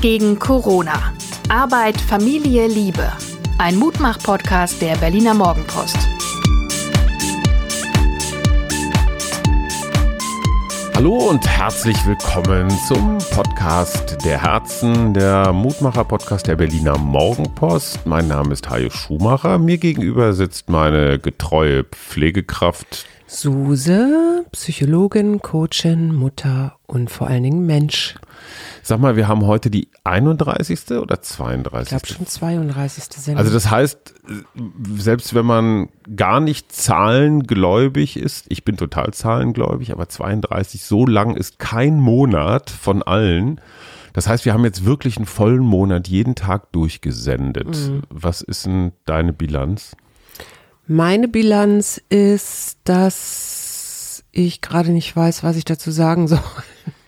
Gegen Corona. Arbeit, Familie, Liebe. Ein Mutmach-Podcast der Berliner Morgenpost. Hallo und herzlich willkommen zum Podcast der Herzen, der Mutmacher-Podcast der Berliner Morgenpost. Mein Name ist Hajo Schumacher. Mir gegenüber sitzt meine getreue Pflegekraft Suse, Psychologin, Coachin, Mutter und vor allen Dingen Mensch. Sag mal, wir haben heute die 31. oder 32. Ich glaube schon 32. Sendung. Also das heißt, selbst wenn man gar nicht zahlengläubig ist, ich bin total zahlengläubig, aber 32, so lang ist kein Monat von allen. Das heißt, wir haben jetzt wirklich einen vollen Monat jeden Tag durchgesendet. Mhm. Was ist denn deine Bilanz? Meine Bilanz ist, dass ich gerade nicht weiß, was ich dazu sagen soll.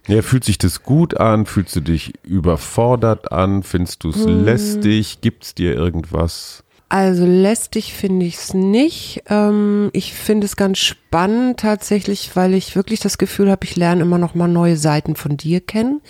Ja, fühlt sich das gut an? Fühlst du dich überfordert an? Findest du es hm. lästig? Gibt es dir irgendwas? Also lästig finde ich es nicht. Ähm, ich finde es ganz spannend tatsächlich, weil ich wirklich das Gefühl habe, ich lerne immer noch mal neue Seiten von dir kennen.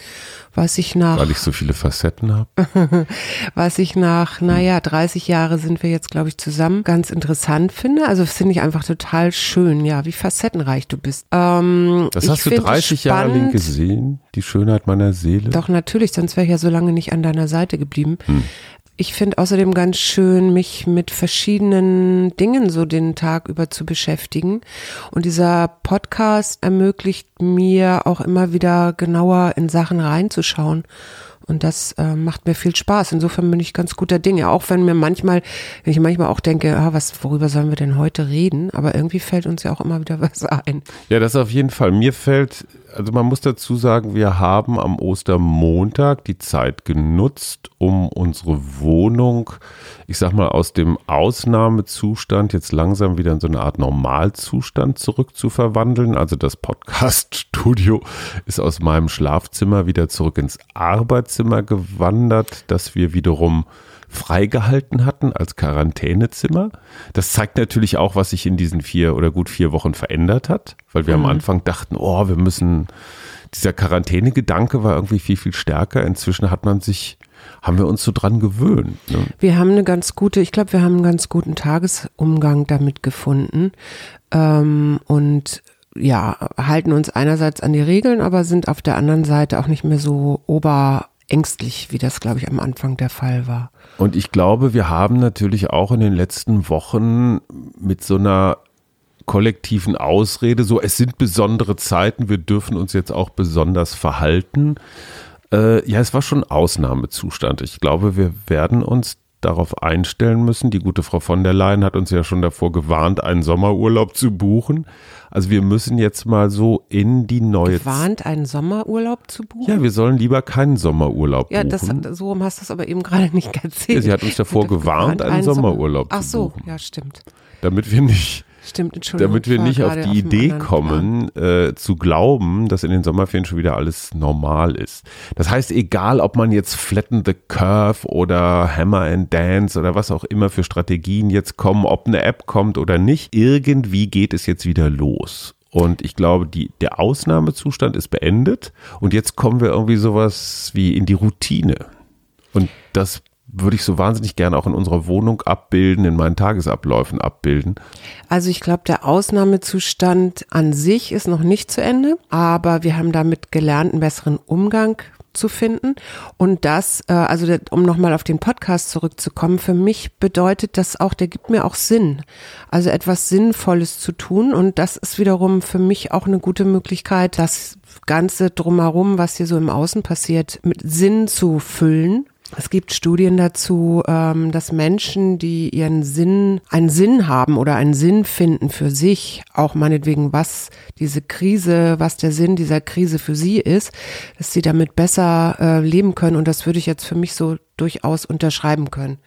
Was ich nach. Weil ich so viele Facetten habe. was ich nach, naja, 30 Jahre sind wir jetzt, glaube ich, zusammen, ganz interessant finde. Also finde ich einfach total schön, ja, wie facettenreich du bist. Ähm, das hast du 30 Jahre lang gesehen, die Schönheit meiner Seele. Doch, natürlich, sonst wäre ich ja so lange nicht an deiner Seite geblieben. Hm. Ich finde außerdem ganz schön, mich mit verschiedenen Dingen so den Tag über zu beschäftigen. Und dieser Podcast ermöglicht mir auch immer wieder genauer in Sachen reinzuschauen und das äh, macht mir viel Spaß. Insofern bin ich ganz guter Dinge. Auch wenn mir manchmal, wenn ich manchmal auch denke, ah, was, worüber sollen wir denn heute reden? Aber irgendwie fällt uns ja auch immer wieder was ein. Ja, das auf jeden Fall. Mir fällt, also man muss dazu sagen, wir haben am Ostermontag die Zeit genutzt, um unsere Wohnung, ich sag mal, aus dem Ausnahmezustand jetzt langsam wieder in so eine Art Normalzustand zurückzuverwandeln. Also das Podcast-Studio ist aus meinem Schlafzimmer wieder zurück ins Arbeitszimmer Zimmer gewandert, das wir wiederum freigehalten hatten als Quarantänezimmer. Das zeigt natürlich auch, was sich in diesen vier oder gut vier Wochen verändert hat, weil wir mhm. am Anfang dachten, oh, wir müssen, dieser Quarantänegedanke war irgendwie viel, viel stärker. Inzwischen hat man sich haben wir uns so dran gewöhnt. Ne? Wir haben eine ganz gute, ich glaube, wir haben einen ganz guten Tagesumgang damit gefunden. Ähm, und ja, halten uns einerseits an die Regeln, aber sind auf der anderen Seite auch nicht mehr so ober ängstlich, wie das, glaube ich, am Anfang der Fall war. Und ich glaube, wir haben natürlich auch in den letzten Wochen mit so einer kollektiven Ausrede, so es sind besondere Zeiten, wir dürfen uns jetzt auch besonders verhalten. Äh, ja, es war schon Ausnahmezustand. Ich glaube, wir werden uns darauf einstellen müssen. Die gute Frau von der Leyen hat uns ja schon davor gewarnt, einen Sommerurlaub zu buchen. Also wir müssen jetzt mal so in die neue Gewarnt, einen Sommerurlaub zu buchen? Ja, wir sollen lieber keinen Sommerurlaub ja, buchen. Ja, so rum hast du es aber eben gerade nicht erzählt. Ja, sie hat uns davor gewarnt, einen, einen Sommerurlaub Sommer zu buchen. Ach so, ja, stimmt. Damit wir nicht Stimmt, Entschuldigung. Damit wir nicht auf die Idee kommen, äh, zu glauben, dass in den Sommerferien schon wieder alles normal ist. Das heißt, egal ob man jetzt Flatten the Curve oder Hammer and Dance oder was auch immer für Strategien jetzt kommen, ob eine App kommt oder nicht, irgendwie geht es jetzt wieder los. Und ich glaube, die, der Ausnahmezustand ist beendet und jetzt kommen wir irgendwie sowas wie in die Routine. Und das würde ich so wahnsinnig gerne auch in unserer Wohnung abbilden, in meinen Tagesabläufen abbilden. Also ich glaube, der Ausnahmezustand an sich ist noch nicht zu Ende, aber wir haben damit gelernt, einen besseren Umgang zu finden. Und das, äh, also um nochmal auf den Podcast zurückzukommen, für mich bedeutet das auch, der gibt mir auch Sinn. Also etwas Sinnvolles zu tun. Und das ist wiederum für mich auch eine gute Möglichkeit, das Ganze drumherum, was hier so im Außen passiert, mit Sinn zu füllen es gibt Studien dazu, ähm, dass Menschen, die ihren Sinn, einen Sinn haben oder einen Sinn finden für sich, auch meinetwegen, was diese Krise, was der Sinn dieser Krise für sie ist, dass sie damit besser äh, leben können. Und das würde ich jetzt für mich so durchaus unterschreiben können.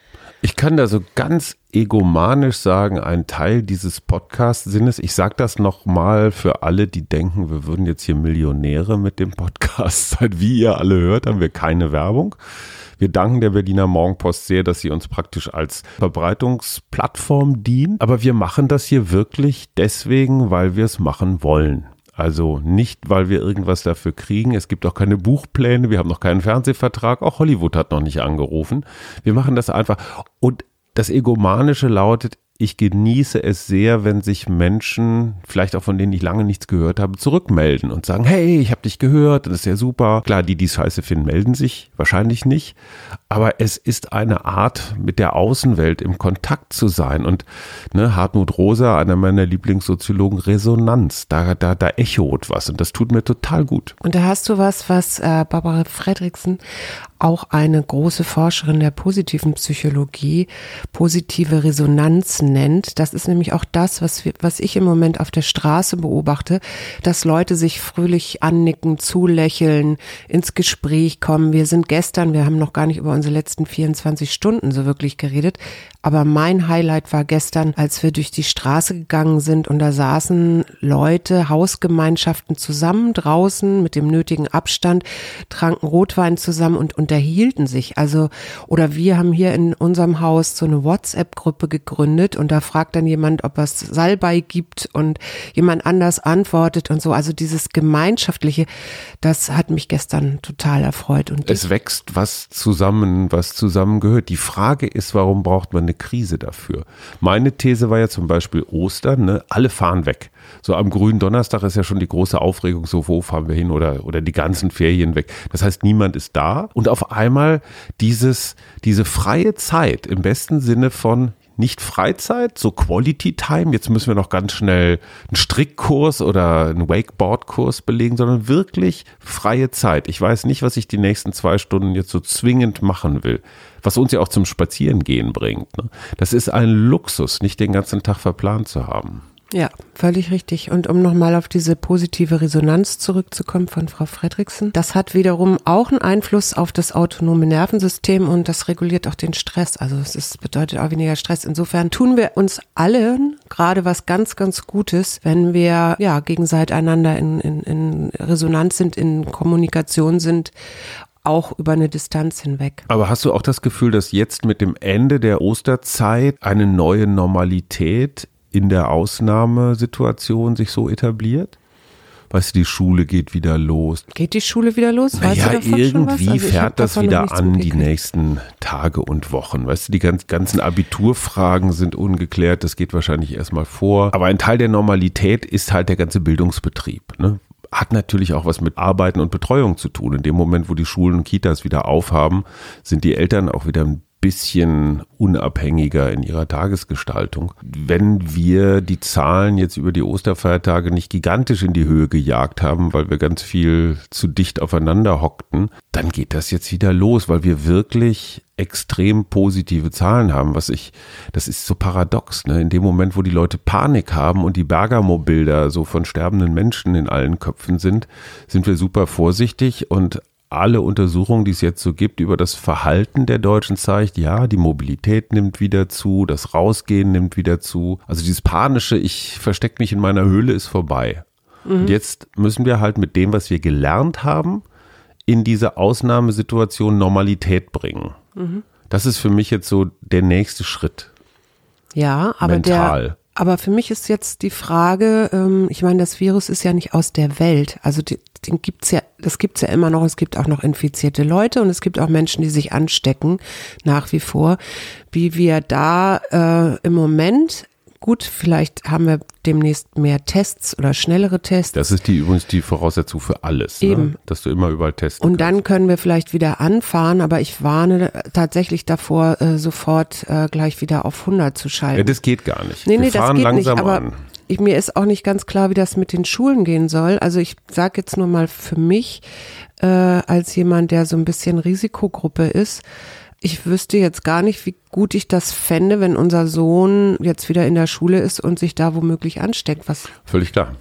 Ich kann da so ganz egomanisch sagen, ein Teil dieses Podcast-Sinnes, ich sage das nochmal für alle, die denken, wir würden jetzt hier Millionäre mit dem Podcast sein. Wie ihr alle hört, haben wir keine Werbung. Wir danken der Berliner Morgenpost sehr, dass sie uns praktisch als Verbreitungsplattform dient. Aber wir machen das hier wirklich deswegen, weil wir es machen wollen. Also nicht, weil wir irgendwas dafür kriegen. Es gibt auch keine Buchpläne. Wir haben noch keinen Fernsehvertrag. Auch Hollywood hat noch nicht angerufen. Wir machen das einfach. Und das Egomanische lautet, ich genieße es sehr, wenn sich Menschen, vielleicht auch von denen ich lange nichts gehört habe, zurückmelden und sagen, hey, ich habe dich gehört, das ist ja super. Klar, die, die scheiße finden, melden sich wahrscheinlich nicht. Aber es ist eine Art, mit der Außenwelt im Kontakt zu sein. Und ne, Hartmut Rosa, einer meiner Lieblingssoziologen, Resonanz, da, da, da echot was. Und das tut mir total gut. Und da hast du was, was äh, Barbara Fredriksen auch eine große Forscherin der positiven Psychologie positive Resonanz nennt. Das ist nämlich auch das, was, wir, was ich im Moment auf der Straße beobachte, dass Leute sich fröhlich annicken, zulächeln, ins Gespräch kommen. Wir sind gestern, wir haben noch gar nicht über unsere letzten 24 Stunden so wirklich geredet, aber mein Highlight war gestern, als wir durch die Straße gegangen sind und da saßen Leute, Hausgemeinschaften zusammen draußen mit dem nötigen Abstand, tranken Rotwein zusammen und unterhielten sich. Also, oder wir haben hier in unserem Haus so eine WhatsApp-Gruppe gegründet und da fragt dann jemand, ob es Salbei gibt und jemand anders antwortet und so. Also dieses Gemeinschaftliche, das hat mich gestern total erfreut. Und es wächst was zusammen, was zusammengehört. Die Frage ist, warum braucht man eine eine Krise dafür. Meine These war ja zum Beispiel Ostern, ne? alle fahren weg. So am grünen Donnerstag ist ja schon die große Aufregung, so wo fahren wir hin oder, oder die ganzen Ferien weg. Das heißt, niemand ist da und auf einmal dieses, diese freie Zeit im besten Sinne von nicht Freizeit, so Quality Time. Jetzt müssen wir noch ganz schnell einen Strickkurs oder einen Wakeboard-Kurs belegen, sondern wirklich freie Zeit. Ich weiß nicht, was ich die nächsten zwei Stunden jetzt so zwingend machen will was uns ja auch zum Spazierengehen bringt. Ne? Das ist ein Luxus, nicht den ganzen Tag verplant zu haben. Ja, völlig richtig. Und um nochmal auf diese positive Resonanz zurückzukommen von Frau Fredriksen, das hat wiederum auch einen Einfluss auf das autonome Nervensystem und das reguliert auch den Stress. Also es ist, bedeutet auch weniger Stress. Insofern tun wir uns allen gerade was ganz, ganz Gutes, wenn wir ja gegenseitig einander in, in, in Resonanz sind, in Kommunikation sind auch über eine Distanz hinweg. Aber hast du auch das Gefühl, dass jetzt mit dem Ende der Osterzeit eine neue Normalität in der Ausnahmesituation sich so etabliert? Weißt du, die Schule geht wieder los. Geht die Schule wieder los? Weißt naja, irgendwie also fährt das wieder an die nächsten Tage und Wochen. Weißt du, die ganz, ganzen Abiturfragen sind ungeklärt. Das geht wahrscheinlich erstmal vor. Aber ein Teil der Normalität ist halt der ganze Bildungsbetrieb. Ne? hat natürlich auch was mit Arbeiten und Betreuung zu tun. In dem Moment, wo die Schulen und Kitas wieder aufhaben, sind die Eltern auch wieder ein bisschen unabhängiger in ihrer Tagesgestaltung. Wenn wir die Zahlen jetzt über die Osterfeiertage nicht gigantisch in die Höhe gejagt haben, weil wir ganz viel zu dicht aufeinander hockten, dann geht das jetzt wieder los, weil wir wirklich extrem positive Zahlen haben, was ich, das ist so paradox, ne? In dem Moment, wo die Leute Panik haben und die Bergamo-Bilder so von sterbenden Menschen in allen Köpfen sind, sind wir super vorsichtig und alle Untersuchungen, die es jetzt so gibt über das Verhalten der Deutschen zeigt, ja, die Mobilität nimmt wieder zu, das Rausgehen nimmt wieder zu. Also dieses panische, ich verstecke mich in meiner Höhle, ist vorbei. Mhm. Und jetzt müssen wir halt mit dem, was wir gelernt haben, in diese Ausnahmesituation Normalität bringen. Mhm. Das ist für mich jetzt so der nächste Schritt. Ja, aber Mental. der aber für mich ist jetzt die Frage, ähm, ich meine, das Virus ist ja nicht aus der Welt. Also die, den gibt's ja, das gibt's ja immer noch. Es gibt auch noch infizierte Leute und es gibt auch Menschen, die sich anstecken, nach wie vor. Wie wir da äh, im Moment Gut, vielleicht haben wir demnächst mehr Tests oder schnellere Tests. Das ist die übrigens die Voraussetzung für alles, ne? Eben. Ne? dass du immer überall testen Und dann können wir vielleicht wieder anfahren, aber ich warne tatsächlich davor, äh, sofort äh, gleich wieder auf 100 zu schalten. Ja, das geht gar nicht. Nee, nee, wir fahren das geht langsam nicht, aber an. Ich, mir ist auch nicht ganz klar, wie das mit den Schulen gehen soll. Also ich sage jetzt nur mal für mich, äh, als jemand, der so ein bisschen Risikogruppe ist, ich wüsste jetzt gar nicht, wie gut ich das fände, wenn unser Sohn jetzt wieder in der Schule ist und sich da womöglich ansteckt. Was Völlig klar.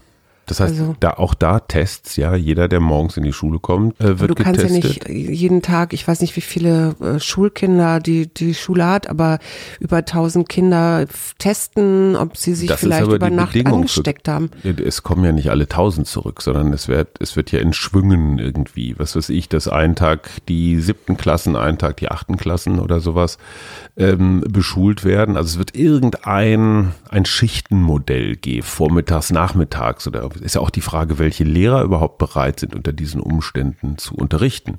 Das heißt, also, da auch da Tests, ja, jeder, der morgens in die Schule kommt, äh, wird du getestet. Du kannst ja nicht jeden Tag, ich weiß nicht, wie viele äh, Schulkinder die die Schule hat, aber über 1000 Kinder testen, ob sie sich das vielleicht über Nacht Bedingung angesteckt für, haben. Es kommen ja nicht alle 1000 zurück, sondern es wird es wird ja in Schwüngen irgendwie, was weiß ich, dass ein Tag die siebten Klassen, ein Tag die achten Klassen oder sowas ähm, beschult werden. Also es wird irgendein ein Schichtenmodell geben, vormittags, nachmittags oder ist ja auch die Frage, welche Lehrer überhaupt bereit sind, unter diesen Umständen zu unterrichten.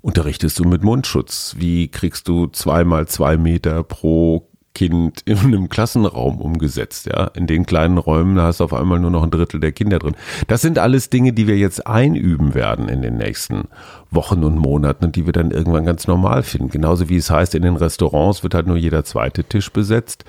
Unterrichtest du mit Mundschutz? Wie kriegst du zweimal zwei Meter pro Kind in einem Klassenraum umgesetzt, ja. In den kleinen Räumen hast du auf einmal nur noch ein Drittel der Kinder drin. Das sind alles Dinge, die wir jetzt einüben werden in den nächsten Wochen und Monaten und die wir dann irgendwann ganz normal finden. Genauso wie es heißt, in den Restaurants wird halt nur jeder zweite Tisch besetzt.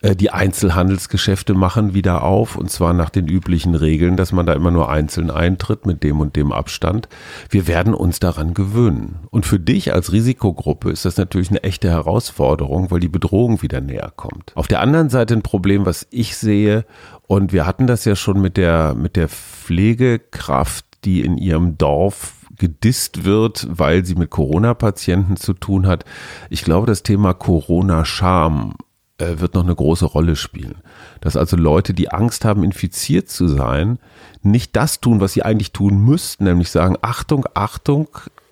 Äh, die Einzelhandelsgeschäfte machen wieder auf und zwar nach den üblichen Regeln, dass man da immer nur einzeln eintritt mit dem und dem Abstand. Wir werden uns daran gewöhnen. Und für dich als Risikogruppe ist das natürlich eine echte Herausforderung, weil die Bedrohung wieder näher kommt. Auf der anderen Seite ein Problem, was ich sehe, und wir hatten das ja schon mit der, mit der Pflegekraft, die in ihrem Dorf gedisst wird, weil sie mit Corona-Patienten zu tun hat. Ich glaube, das Thema Corona-Scham äh, wird noch eine große Rolle spielen. Dass also Leute, die Angst haben, infiziert zu sein, nicht das tun, was sie eigentlich tun müssten, nämlich sagen, Achtung, Achtung,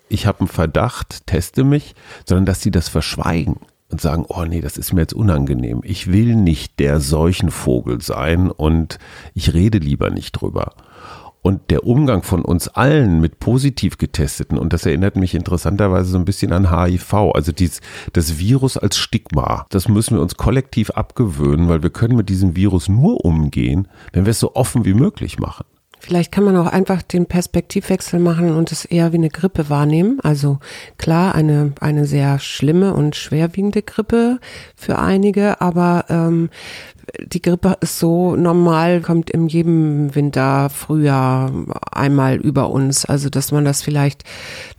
ich habe einen Verdacht, teste mich, sondern dass sie das verschweigen und sagen, oh nee, das ist mir jetzt unangenehm. Ich will nicht der Seuchenvogel sein und ich rede lieber nicht drüber. Und der Umgang von uns allen mit positiv getesteten, und das erinnert mich interessanterweise so ein bisschen an HIV, also dies, das Virus als Stigma, das müssen wir uns kollektiv abgewöhnen, weil wir können mit diesem Virus nur umgehen, wenn wir es so offen wie möglich machen. Vielleicht kann man auch einfach den Perspektivwechsel machen und es eher wie eine Grippe wahrnehmen. Also klar, eine, eine sehr schlimme und schwerwiegende Grippe für einige, aber ähm, die Grippe ist so normal, kommt in jedem Winter, Frühjahr einmal über uns. Also, dass man das vielleicht,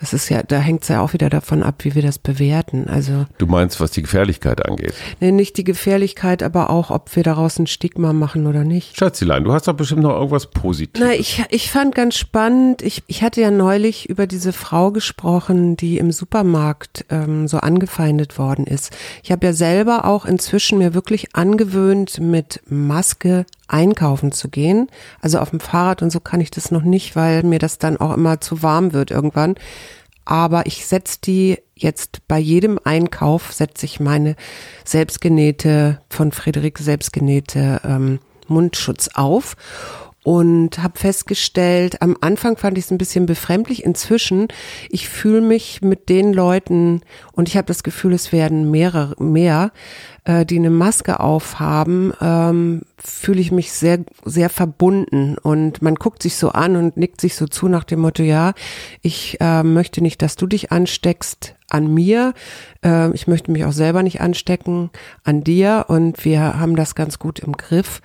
das ist ja, da hängt es ja auch wieder davon ab, wie wir das bewerten. Also. Du meinst, was die Gefährlichkeit angeht? Nee, nicht die Gefährlichkeit, aber auch, ob wir daraus ein Stigma machen oder nicht. Schatzilein, du hast doch bestimmt noch irgendwas Positives. Na, ich, ich fand ganz spannend, ich, ich hatte ja neulich über diese Frau gesprochen, die im Supermarkt ähm, so angefeindet worden ist. Ich habe ja selber auch inzwischen mir wirklich angewöhnt, mit Maske einkaufen zu gehen. Also auf dem Fahrrad und so kann ich das noch nicht, weil mir das dann auch immer zu warm wird irgendwann. Aber ich setze die jetzt bei jedem Einkauf, setze ich meine selbstgenähte, von Friederike selbstgenähte ähm, Mundschutz auf und habe festgestellt, am Anfang fand ich es ein bisschen befremdlich. Inzwischen, ich fühle mich mit den Leuten und ich habe das Gefühl, es werden mehrere mehr, äh, die eine Maske aufhaben, ähm, fühle ich mich sehr sehr verbunden und man guckt sich so an und nickt sich so zu nach dem Motto, ja, ich äh, möchte nicht, dass du dich ansteckst an mir, äh, ich möchte mich auch selber nicht anstecken an dir und wir haben das ganz gut im Griff.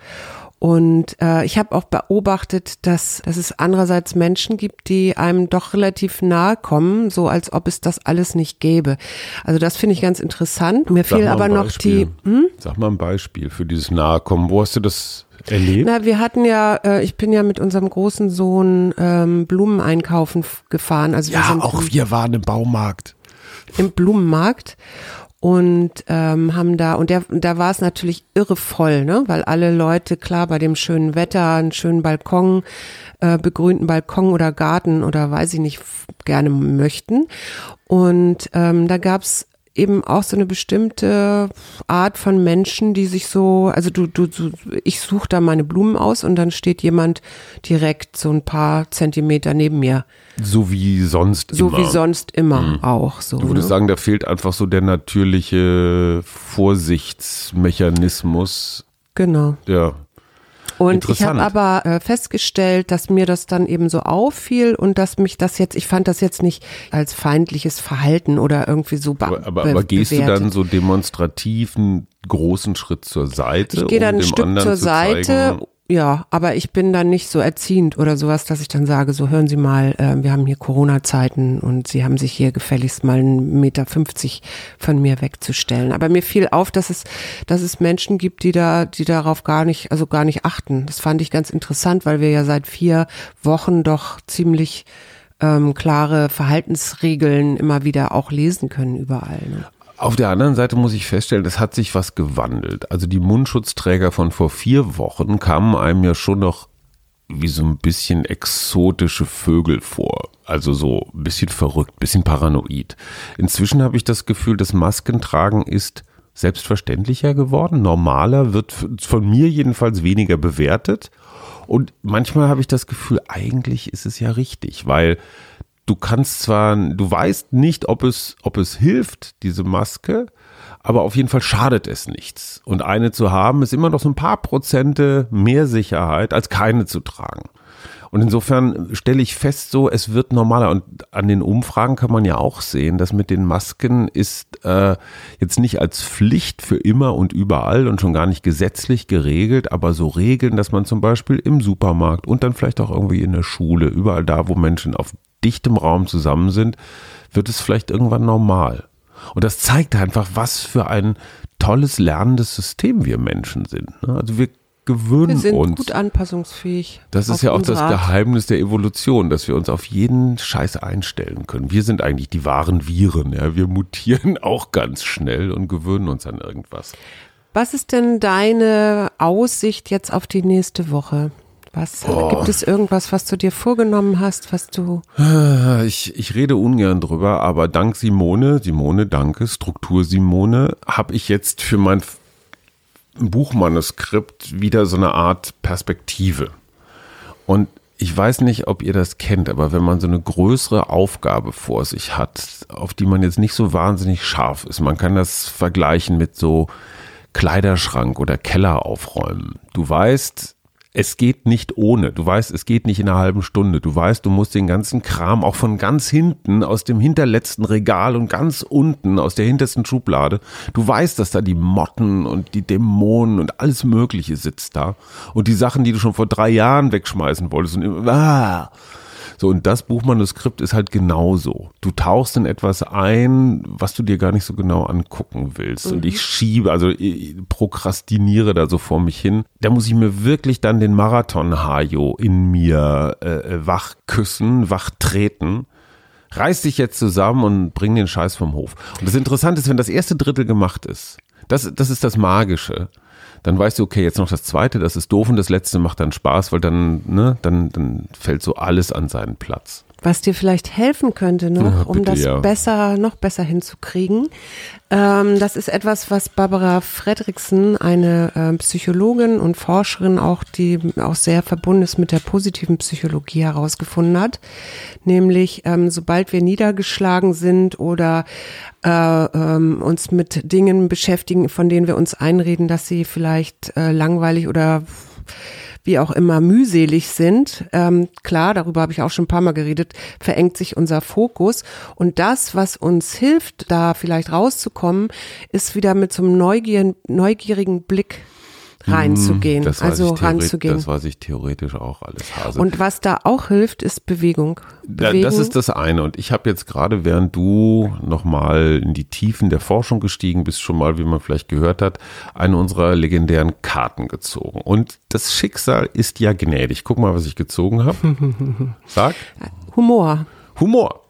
Und äh, ich habe auch beobachtet, dass, dass es andererseits Menschen gibt, die einem doch relativ nahe kommen, so als ob es das alles nicht gäbe. Also das finde ich ganz interessant. Mir fehlen aber noch die. Hm? Sag mal ein Beispiel für dieses Nahekommen. Wo hast du das erlebt? Na, wir hatten ja, äh, ich bin ja mit unserem großen Sohn ähm, Blumen einkaufen gefahren. Also ja, auch wir waren im Baumarkt. Im Blumenmarkt und ähm, haben da und der da war es natürlich irre voll, ne, weil alle Leute klar bei dem schönen Wetter einen schönen Balkon, äh, begrünten Balkon oder Garten oder weiß ich nicht gerne möchten. Und ähm, da gab's eben auch so eine bestimmte Art von Menschen, die sich so, also du, du, du ich suche da meine Blumen aus und dann steht jemand direkt so ein paar Zentimeter neben mir. So wie sonst so immer. So wie sonst immer mhm. auch. So, du würdest ne? sagen, da fehlt einfach so der natürliche Vorsichtsmechanismus. Genau. Ja. Und ich habe aber äh, festgestellt, dass mir das dann eben so auffiel und dass mich das jetzt, ich fand das jetzt nicht als feindliches Verhalten oder irgendwie so be Aber, aber, aber gehst bewertet. du dann so demonstrativ einen großen Schritt zur Seite? Ich gehe dann um ein Stück zur Seite zeigen, ja, aber ich bin dann nicht so erziehend oder sowas, dass ich dann sage, so hören Sie mal, äh, wir haben hier Corona-Zeiten und Sie haben sich hier gefälligst mal einen Meter fünfzig von mir wegzustellen. Aber mir fiel auf, dass es, dass es Menschen gibt, die da, die darauf gar nicht, also gar nicht achten. Das fand ich ganz interessant, weil wir ja seit vier Wochen doch ziemlich ähm, klare Verhaltensregeln immer wieder auch lesen können überall. Ne? Auf der anderen Seite muss ich feststellen, es hat sich was gewandelt. Also die Mundschutzträger von vor vier Wochen kamen einem ja schon noch wie so ein bisschen exotische Vögel vor. Also so ein bisschen verrückt, ein bisschen paranoid. Inzwischen habe ich das Gefühl, das Maskentragen ist selbstverständlicher geworden, normaler, wird von mir jedenfalls weniger bewertet. Und manchmal habe ich das Gefühl, eigentlich ist es ja richtig, weil du kannst zwar, du weißt nicht, ob es, ob es hilft, diese Maske, aber auf jeden Fall schadet es nichts. Und eine zu haben, ist immer noch so ein paar Prozente mehr Sicherheit, als keine zu tragen. Und insofern stelle ich fest, so es wird normaler. Und an den Umfragen kann man ja auch sehen, dass mit den Masken ist äh, jetzt nicht als Pflicht für immer und überall und schon gar nicht gesetzlich geregelt, aber so Regeln, dass man zum Beispiel im Supermarkt und dann vielleicht auch irgendwie in der Schule, überall da, wo Menschen auf dichtem Raum zusammen sind, wird es vielleicht irgendwann normal. Und das zeigt einfach, was für ein tolles lernendes System wir Menschen sind. Ne? Also wir gewöhnen wir sind uns. gut anpassungsfähig. Das ist ja auch das Geheimnis der Evolution, dass wir uns auf jeden Scheiß einstellen können. Wir sind eigentlich die wahren Viren. Ja? Wir mutieren auch ganz schnell und gewöhnen uns an irgendwas. Was ist denn deine Aussicht jetzt auf die nächste Woche? Was oh. gibt es irgendwas, was du dir vorgenommen hast, was du? Ich, ich rede ungern drüber, aber dank Simone, Simone, danke, Struktur Simone, habe ich jetzt für mein Buchmanuskript wieder so eine Art Perspektive. Und ich weiß nicht, ob ihr das kennt, aber wenn man so eine größere Aufgabe vor sich hat, auf die man jetzt nicht so wahnsinnig scharf ist, man kann das vergleichen mit so Kleiderschrank oder Keller aufräumen. Du weißt, es geht nicht ohne. Du weißt, es geht nicht in einer halben Stunde. Du weißt, du musst den ganzen Kram auch von ganz hinten aus dem hinterletzten Regal und ganz unten aus der hintersten Schublade. Du weißt, dass da die Motten und die Dämonen und alles Mögliche sitzt da. Und die Sachen, die du schon vor drei Jahren wegschmeißen wolltest und ah, so, und das Buchmanuskript ist halt genauso. Du tauchst in etwas ein, was du dir gar nicht so genau angucken willst. Mhm. Und ich schiebe, also ich prokrastiniere da so vor mich hin. Da muss ich mir wirklich dann den Marathon-Hajo in mir äh, wach küssen, wach treten reiß dich jetzt zusammen und bring den Scheiß vom Hof. Und das Interessante ist, wenn das erste Drittel gemacht ist, das, das ist das Magische dann weißt du, okay, jetzt noch das zweite, das ist doof und das letzte macht dann Spaß, weil dann, ne, dann, dann fällt so alles an seinen Platz. Was dir vielleicht helfen könnte noch, ja, um das ja. besser, noch besser hinzukriegen. Ähm, das ist etwas, was Barbara Fredriksen, eine äh, Psychologin und Forscherin, auch die auch sehr verbunden ist mit der positiven Psychologie herausgefunden hat. Nämlich, ähm, sobald wir niedergeschlagen sind oder äh, ähm, uns mit Dingen beschäftigen, von denen wir uns einreden, dass sie vielleicht äh, langweilig oder wie auch immer mühselig sind. Ähm, klar, darüber habe ich auch schon ein paar Mal geredet, verengt sich unser Fokus. Und das, was uns hilft, da vielleicht rauszukommen, ist wieder mit so einem neugier neugierigen Blick reinzugehen, das also ranzugehen. Das weiß ich theoretisch auch alles. Hase. Und was da auch hilft, ist Bewegung. Bewegen. Das ist das eine. Und ich habe jetzt gerade, während du nochmal in die Tiefen der Forschung gestiegen bist, schon mal, wie man vielleicht gehört hat, eine unserer legendären Karten gezogen. Und das Schicksal ist ja gnädig. Guck mal, was ich gezogen habe. Sag. Humor. Humor.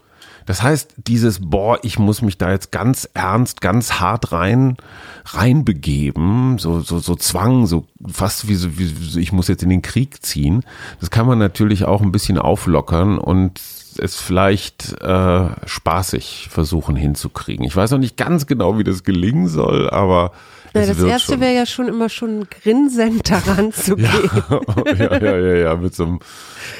Das heißt, dieses, boah, ich muss mich da jetzt ganz ernst, ganz hart rein, reinbegeben, so, so, so Zwang, so fast wie so, wie so, ich muss jetzt in den Krieg ziehen. Das kann man natürlich auch ein bisschen auflockern und es vielleicht äh, spaßig versuchen hinzukriegen. Ich weiß noch nicht ganz genau, wie das gelingen soll, aber na, das erste wäre ja schon immer schon grinsend daran zu gehen. ja, ja, ja, ja, mit so einem,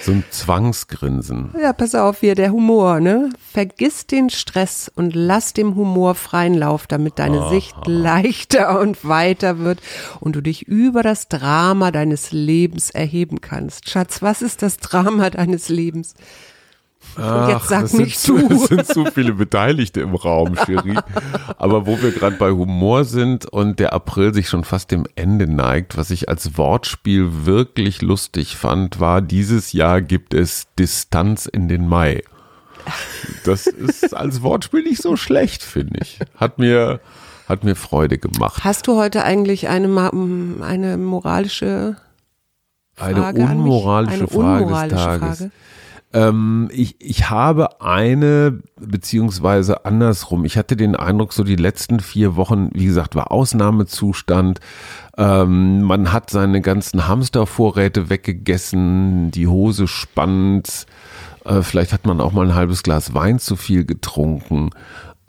so einem Zwangsgrinsen. Ja, pass auf hier, der Humor, ne? Vergiss den Stress und lass dem Humor freien Lauf, damit deine Aha. Sicht leichter und weiter wird und du dich über das Drama deines Lebens erheben kannst. Schatz, was ist das Drama deines Lebens? Ach, jetzt sag nicht zu. Es sind zu viele Beteiligte im Raum, Cherie. Aber wo wir gerade bei Humor sind und der April sich schon fast dem Ende neigt, was ich als Wortspiel wirklich lustig fand, war, dieses Jahr gibt es Distanz in den Mai. Das ist als Wortspiel nicht so schlecht, finde ich. Hat mir, hat mir Freude gemacht. Hast du heute eigentlich eine, eine moralische Frage eine unmoralische, eine Frage unmoralische des Tages? Frage? Ähm, ich, ich habe eine, beziehungsweise andersrum. Ich hatte den Eindruck, so die letzten vier Wochen, wie gesagt, war Ausnahmezustand. Ähm, man hat seine ganzen Hamstervorräte weggegessen, die Hose spannt. Äh, vielleicht hat man auch mal ein halbes Glas Wein zu viel getrunken.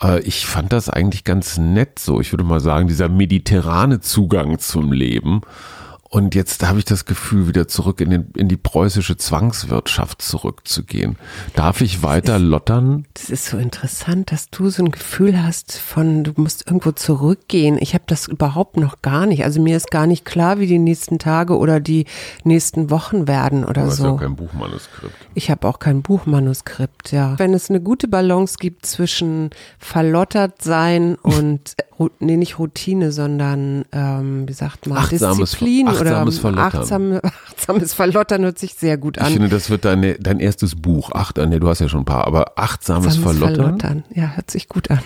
Äh, ich fand das eigentlich ganz nett so. Ich würde mal sagen, dieser mediterrane Zugang zum Leben. Und jetzt habe ich das Gefühl, wieder zurück in, den, in die preußische Zwangswirtschaft zurückzugehen. Darf ich weiter lottern? Das ist so interessant, dass du so ein Gefühl hast von, du musst irgendwo zurückgehen. Ich habe das überhaupt noch gar nicht. Also mir ist gar nicht klar, wie die nächsten Tage oder die nächsten Wochen werden oder Du hast ja so. kein Buchmanuskript. Ich habe auch kein Buchmanuskript, ja. Wenn es eine gute Balance gibt zwischen verlottert sein und, nee, nicht Routine, sondern, ähm, wie sagt man, Achtsames- Disziplin oder achtsames Verlottern. achtsame, achtsames Verlottern hört sich sehr gut Ich an. finde, das wird deine, dein erstes Buch. Acht, nee, du hast ja schon ein paar, aber achtsames Achtsames Verlottern? Ja, hört sich gut an.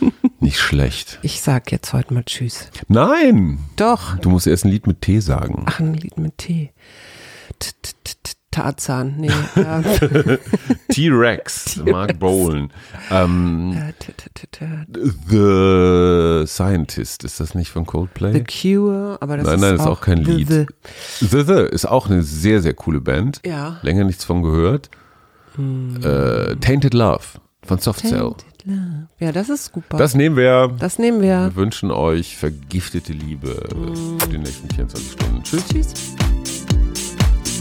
Nicht schlecht. Ich sag jetzt heute mal Tschüss. Nein! Doch. Du musst erst ein Lied mit T sagen. Ach, ein Lied mit T. T- t- t- t- Tarzan, nee. ähm, T-Rex, Mark Bolan. Ähm, äh, The Scientist, ist das nicht von The Coldplay? Cure, aber das Nein, ist nein, ist auch auch kein The- Lied. The. The The ist auch eine sehr, sehr coole Band. Ja. Länger nichts von gehört. Äh, Tainted Love von Soft Cell. Tainted Love. Ja, das ist super. Das nehmen wir. Das nehmen wir. Wir wünschen euch vergiftete Liebe für die nächsten 24 Stunden. Tschüss. Tschüss.